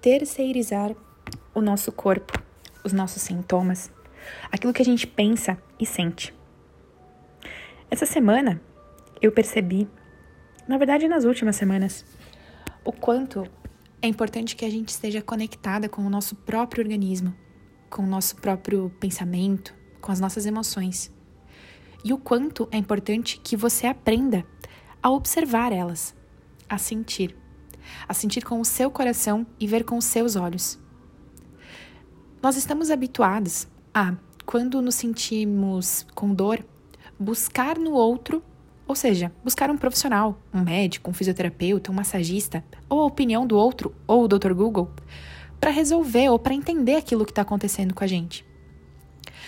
terceirizar o nosso corpo, os nossos sintomas, aquilo que a gente pensa e sente. Essa semana eu percebi, na verdade nas últimas semanas, o quanto é importante que a gente esteja conectada com o nosso próprio organismo, com o nosso próprio pensamento, com as nossas emoções. E o quanto é importante que você aprenda a observar elas, a sentir, a sentir com o seu coração e ver com os seus olhos. Nós estamos habituados a, quando nos sentimos com dor, buscar no outro ou seja, buscar um profissional, um médico, um fisioterapeuta, um massagista, ou a opinião do outro, ou o Dr. Google, para resolver ou para entender aquilo que está acontecendo com a gente.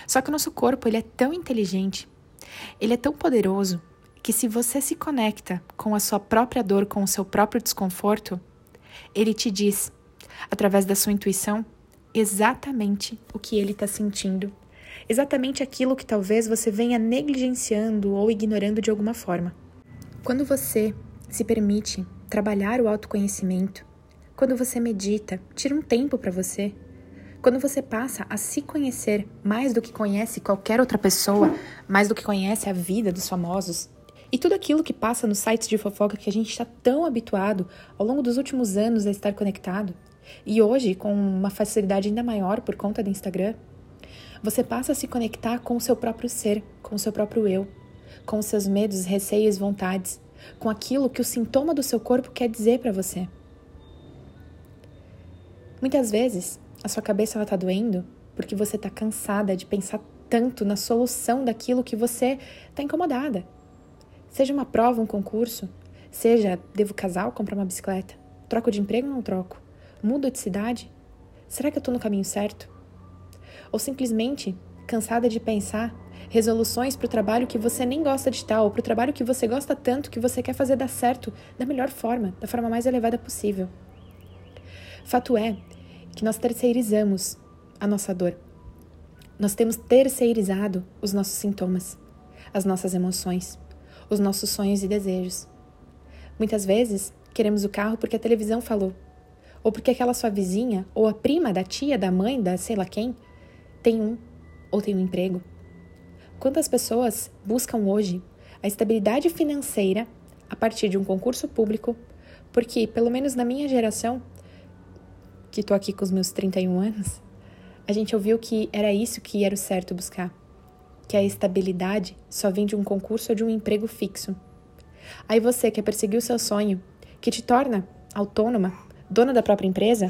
Só que o nosso corpo ele é tão inteligente, ele é tão poderoso, que se você se conecta com a sua própria dor, com o seu próprio desconforto, ele te diz, através da sua intuição, exatamente o que ele está sentindo exatamente aquilo que talvez você venha negligenciando ou ignorando de alguma forma. Quando você se permite trabalhar o autoconhecimento, quando você medita, tira um tempo para você, quando você passa a se conhecer mais do que conhece qualquer outra pessoa, mais do que conhece a vida dos famosos, e tudo aquilo que passa nos sites de fofoca que a gente está tão habituado ao longo dos últimos anos a estar conectado, e hoje com uma facilidade ainda maior por conta do Instagram, você passa a se conectar com o seu próprio ser, com o seu próprio eu, com os seus medos, receios, vontades, com aquilo que o sintoma do seu corpo quer dizer para você. Muitas vezes, a sua cabeça está doendo porque você está cansada de pensar tanto na solução daquilo que você está incomodada. Seja uma prova, um concurso, seja devo casar ou comprar uma bicicleta, troco de emprego ou não troco, mudo de cidade, será que eu estou no caminho certo? ou simplesmente cansada de pensar resoluções para o trabalho que você nem gosta de estar ou para o trabalho que você gosta tanto que você quer fazer dar certo da melhor forma, da forma mais elevada possível. Fato é que nós terceirizamos a nossa dor. Nós temos terceirizado os nossos sintomas, as nossas emoções, os nossos sonhos e desejos. Muitas vezes queremos o carro porque a televisão falou, ou porque aquela sua vizinha, ou a prima da tia, da mãe, da sei lá quem, tem um ou tem um emprego? Quantas pessoas buscam hoje a estabilidade financeira a partir de um concurso público? Porque, pelo menos na minha geração, que estou aqui com os meus 31 anos, a gente ouviu que era isso que era o certo buscar. Que a estabilidade só vem de um concurso ou de um emprego fixo. Aí você quer perseguir o seu sonho, que te torna autônoma, dona da própria empresa,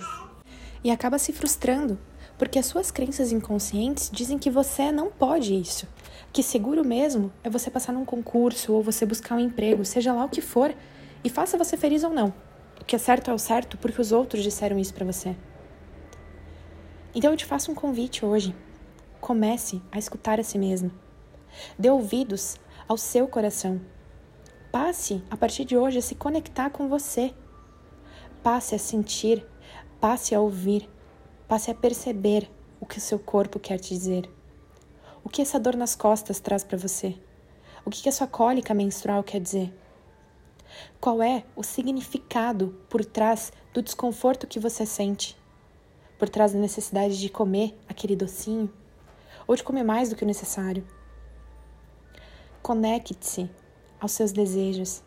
e acaba se frustrando porque as suas crenças inconscientes dizem que você não pode isso. Que seguro mesmo é você passar num concurso ou você buscar um emprego, seja lá o que for, e faça você feliz ou não. O que é certo é o certo porque os outros disseram isso para você. Então eu te faço um convite hoje. Comece a escutar a si mesmo. Dê ouvidos ao seu coração. Passe, a partir de hoje, a se conectar com você. Passe a sentir, passe a ouvir, Passe a perceber o que o seu corpo quer te dizer. O que essa dor nas costas traz para você? O que a sua cólica menstrual quer dizer? Qual é o significado por trás do desconforto que você sente? Por trás da necessidade de comer aquele docinho? Ou de comer mais do que o necessário? Conecte-se aos seus desejos.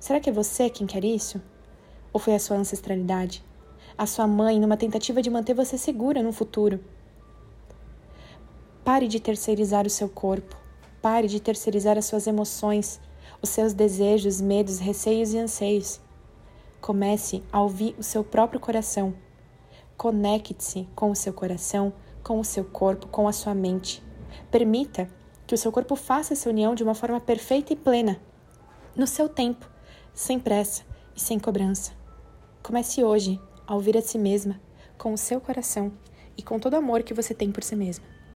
Será que é você quem quer isso? Ou foi a sua ancestralidade? a sua mãe numa tentativa de manter você segura no futuro. Pare de terceirizar o seu corpo. Pare de terceirizar as suas emoções, os seus desejos, medos, receios e anseios. Comece a ouvir o seu próprio coração. Conecte-se com o seu coração, com o seu corpo, com a sua mente. Permita que o seu corpo faça essa união de uma forma perfeita e plena, no seu tempo, sem pressa e sem cobrança. Comece hoje a ouvir a si mesma com o seu coração e com todo o amor que você tem por si mesma.